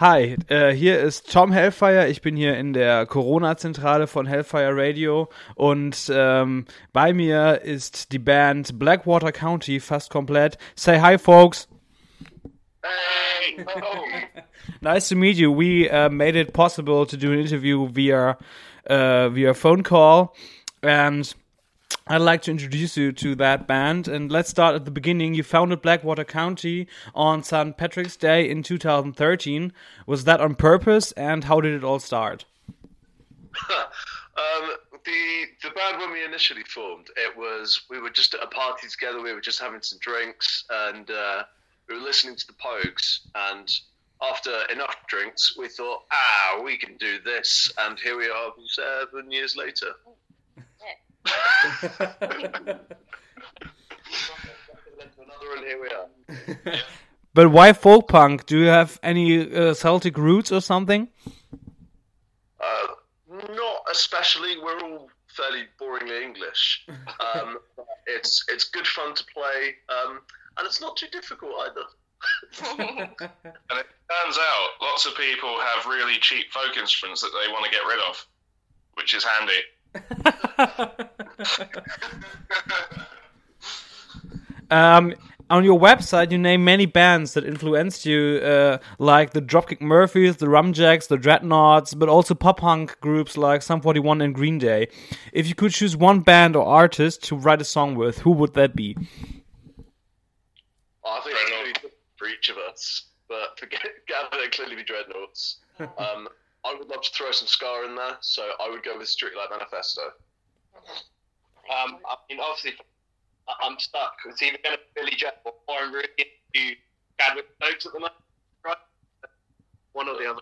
Hi, äh, hier ist Tom Hellfire. Ich bin hier in der Corona-Zentrale von Hellfire Radio und ähm, bei mir ist die Band Blackwater County fast komplett. Say hi, folks. Hey! Oh. Nice to meet you. We uh, made it possible to do an interview via uh, via phone call, and I'd like to introduce you to that band. And let's start at the beginning. You founded Black Water County on St. Patrick's Day in 2013. Was that on purpose, and how did it all start? um, the the band when we initially formed, it was we were just at a party together. We were just having some drinks, and uh, we were listening to the Pogues. And after enough drinks, we thought, ah, we can do this. And here we are, seven years later. Another, and here we are. But why folk punk? Do you have any uh, Celtic roots or something? Uh, not especially. We're all fairly boringly English. Um, it's it's good fun to play, um, and it's not too difficult either. And it turns out lots of people have really cheap folk instruments that they want to get rid of, which is handy. Um, on your website, you name many bands that influenced you, uh, like the Dropkick Murphys, the Rumjacks, the Dreadnoughts, but also pop punk groups like Sum 41 and Green Day. If you could choose one band or artist to write a song with, who would that be? I think it's different for each of us, but for Gavin, it'd clearly be Dreadnoughts. Um, I would love to throw some ska in there, so I would go with Streetlight Manifesto. Um, I mean, obviously, I- I'm stuck. It's either going to be Billie Joe or I'm really into Chadwick Stokes at the moment, right? One or the other.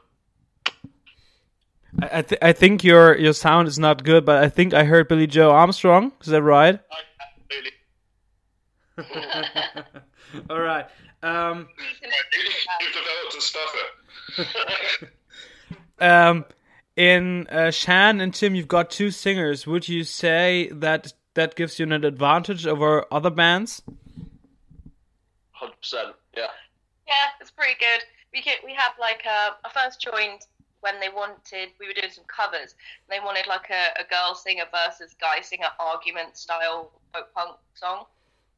I, I, th- I think your your sound is not good, but I think I heard Billie Joe Armstrong. Is that right? Absolutely. All right. Um, You've developed a stuffer. Um, in uh, Shan and Tim, you've got two singers. Would you say that that gives you an advantage over other bands? 100%. Yeah. Yeah, it's pretty good. We get, we have like I first joined when they wanted we were doing some covers. And they wanted like a, a girl singer versus guy singer argument style folk punk song.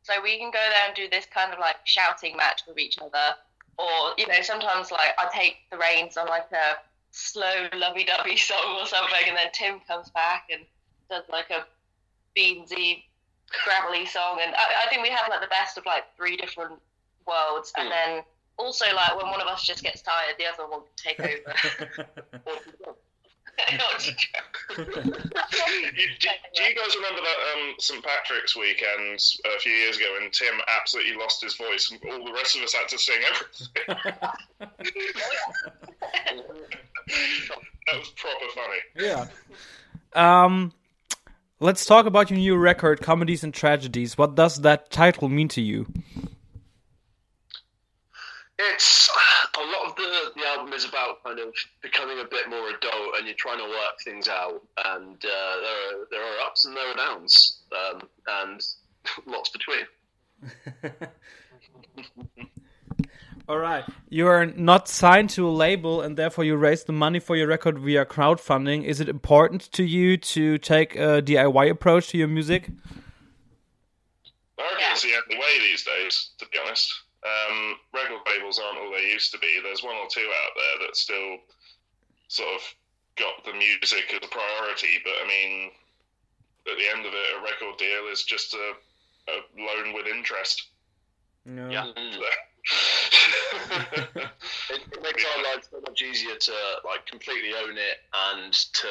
So we can go there and do this kind of like shouting match with each other, or you know sometimes like I take the reins on like a slow lovey dovey song or something, and then Tim comes back and does like a beansy gravelly song, and I, I think we have like the best of like three different worlds, and Hmm. then also like when one of us just gets tired, the other one can take over. You- do, do you guys remember that um, St Patrick's weekend a few years ago when Tim absolutely lost his voice and all the rest of us had to sing everything? That was proper funny. yeah. Um, let's talk about your new record, Comedies and Tragedies. What does that title mean to you? It's a lot of the, the album is about kind of becoming a bit more adult and you're trying to work things out. And uh, there, are, there are ups and there are downs, um, and lots between. All right. You are not signed to a label, and therefore you raise the money for your record via crowdfunding. Is it important to you to take a DIY approach to your music? I reckon it's the only way these days, to be honest. Um, record labels aren't all they used to be. There's one or two out there that still sort of got the music as a priority, but I mean, at the end of it, a record deal is just a, a loan with interest. No. Yeah. It, it makes our lives so much easier to like completely own it and to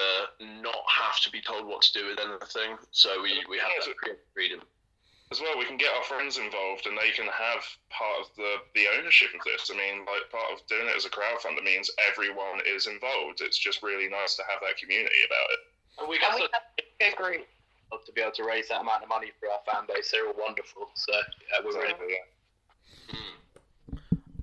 not have to be told what to do with anything. So we, we have that freedom. As well, we can get our friends involved, and they can have part of the, the ownership of this. I mean, like part of doing it as a crowdfunder means everyone is involved. It's just really nice to have that community about it. And we and got we such have a good group. love to be able to raise that amount of money for our fan base. They're all wonderful. So yeah, we're really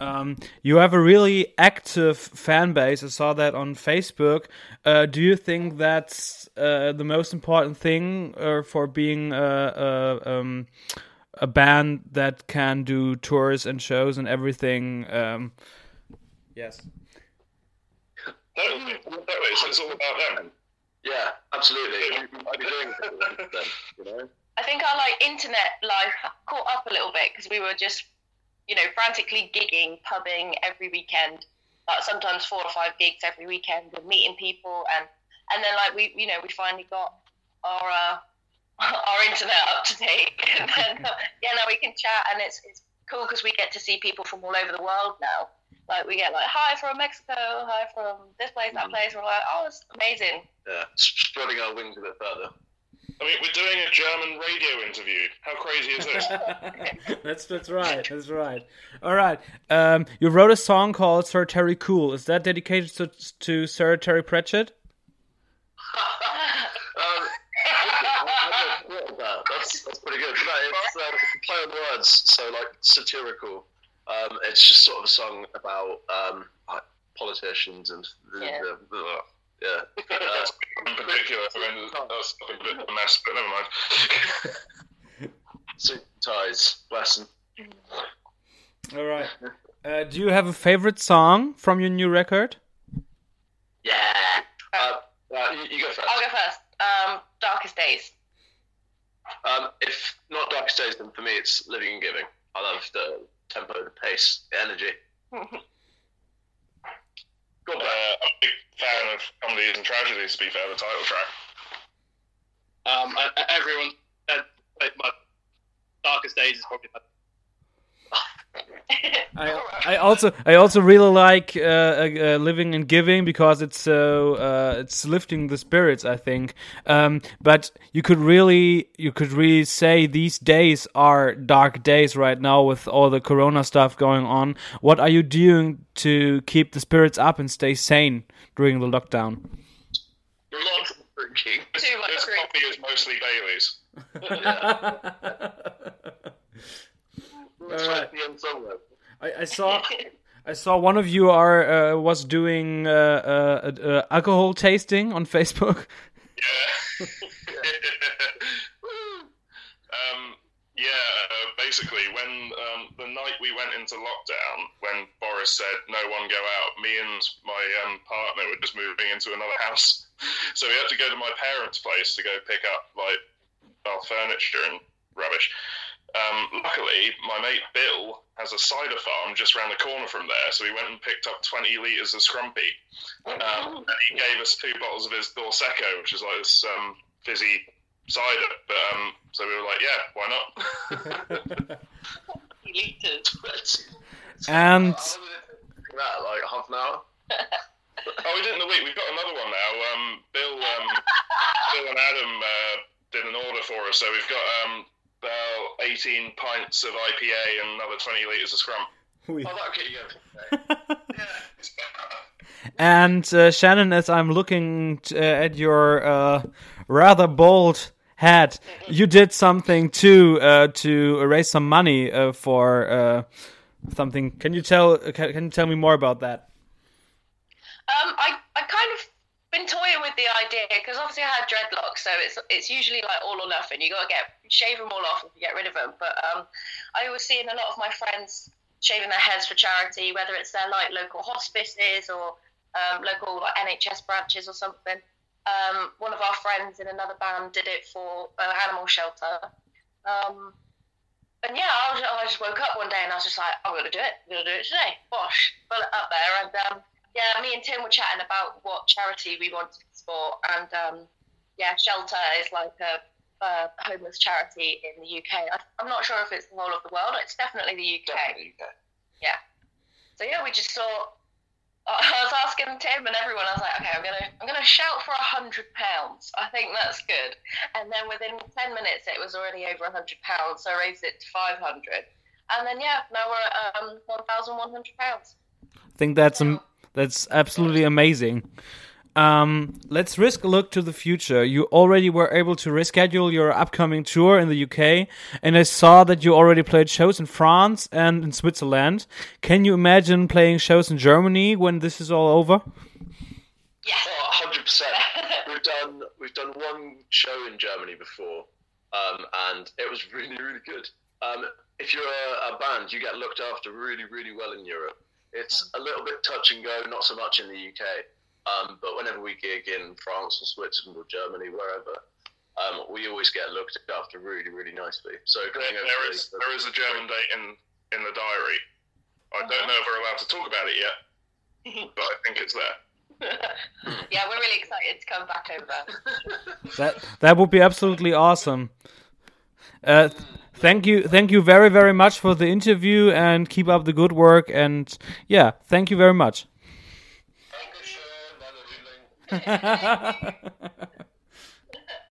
Um, you have a really active fan base. I saw that on Facebook. Uh, do you think that's uh, the most important thing uh, for being a, a, um, a band that can do tours and shows and everything? Um, yes. Totally, totally. So it's all about them. Yeah, absolutely. I'd be doing it you know. I think our like internet life caught up a little bit because we were just, you know, frantically gigging, pubbing every weekend. Like sometimes four or five gigs every weekend, and meeting people, and and then like we, you know, we finally got our uh, our internet up to date, and then yeah, now we can chat, and it's it's cool because we get to see people from all over the world now. Like we get like hi from Mexico, hi from this place, that place. We're like, oh, it's amazing. Yeah, spreading our wings a bit further. I mean, we're doing a German radio interview. How crazy is this? that's that's right. That's right. All right. Um, you wrote a song called "Sir Terry Cool." Is that dedicated to to Sir Terry Pratchett? um, I never thought of that. That's, that's pretty good. No, it's, uh, it's play on words, so like satirical. Um, it's just sort of a song about um, like politicians and the, Yeah. the, the, yeah. Uh, That's in particular, I mean, that's a bit of a mess, but never mind. suit ties, bless 'em. All right. Uh, do you have a favorite song from your new record? Yeah. Uh, uh, you, you go 1st I'll go first. Um, Darkest Days. Um, if not Darkest Days, then for me it's Living and Giving. I love the tempo, the pace, the energy. God Uh. I'm a big fan of comedies and tragedies, to be fair, the title track. Um, and everyone said like, my darkest days is probably my I, I also I also really like uh, uh, uh, living and giving because it's so uh, it's lifting the spirits. I think, um, but you could really you could really say these days are dark days right now with all the Corona stuff going on. What are you doing to keep the spirits up and stay sane during the lockdown? Lots of drinking. Too much This drink. coffee is mostly Bailey's. It's Alright. like the end somewhere. I, I saw I saw one of you are uh, was doing uh, uh, uh, alcohol tasting on Facebook. Yeah. um, yeah, uh, basically, when um, the night we went into lockdown, when Boris said no one go out, me and my um, partner were just moving into another house. So we had to go to my parents' place to go pick up like our furniture and rubbish. Um, luckily, my mate Bill has a cider farm just around the corner from there, so we went and picked up 20 litres of Scrumpy. Um, and he gave us two bottles of his Dorsecco, which is like this um, fizzy cider. But um, so we were like, yeah, why not? Liters. And How long did it take that? Like half an hour? oh, we did in the week. We've got another one now. Um, Bill, um, Bill and Adam uh, did an order for us, so we've got um, about 18 pints of IPA and another 20 litres of scrum. we- Oh, that'll get you over. And uh, Shannon, as I'm looking t- uh, at your uh, rather bold hat, you did something too uh, to raise some money uh, for uh, something. Can you tell? uh, Can, can you tell me more about that? Um, I, I kind of been toying with the idea because obviously I had dreadlocks, so it's it's usually like all or nothing. You got to get shave them all off if you get rid of them. But um, I was seeing a lot of my friends shaving their heads for charity, whether it's their like local hospices or um, local like NHS branches or something. Um, one of our friends in another band did it for an animal shelter. Um, and yeah, I, was, I just woke up one day and I was just like, I'm gonna do it. I'm gonna do it today. Bosh, put it up there, and um, yeah, me and Tim were chatting about what charity we wanted to support, and um, yeah, Shelter is like a, a homeless charity in the UK. I, I'm not sure if it's the whole of the world. It's definitely the UK. Definitely, okay. So yeah, we just thought. I was asking Tim and everyone. I was like, okay, I'm gonna, I'm gonna shout for a hundred pounds. I think that's good. And then within ten minutes, it was already over a hundred pounds. So I raised it to five hundred. And then yeah, now we're at um, one thousand one hundred pounds. I think that's am- that's absolutely amazing. Um, let's risk a look to the future. You already were able to reschedule your upcoming tour in the UK, and I saw that you already played shows in France and in Switzerland. Can you imagine playing shows in Germany when this is all over? Yeah. Oh, hundred percent. We've done we've done one show in Germany before, um, and it was really really good. Um, if you're a, a band, you get looked after really really well in Europe. It's a little bit touch and go, not so much in the UK. Um, but whenever we gig in France or Switzerland or Germany, wherever, um, we always get looked after really, really nicely. So There, coming over there the- there is a German date in in the diary. I don't know if we're allowed to talk about it yet, but I think it's there. yeah, we're really excited to come back over. That that would be absolutely awesome. Uh, th- thank you, thank you very very much for the interview, and keep up the good work. And yeah, thank you very much. Dankeschön, meine Liebling.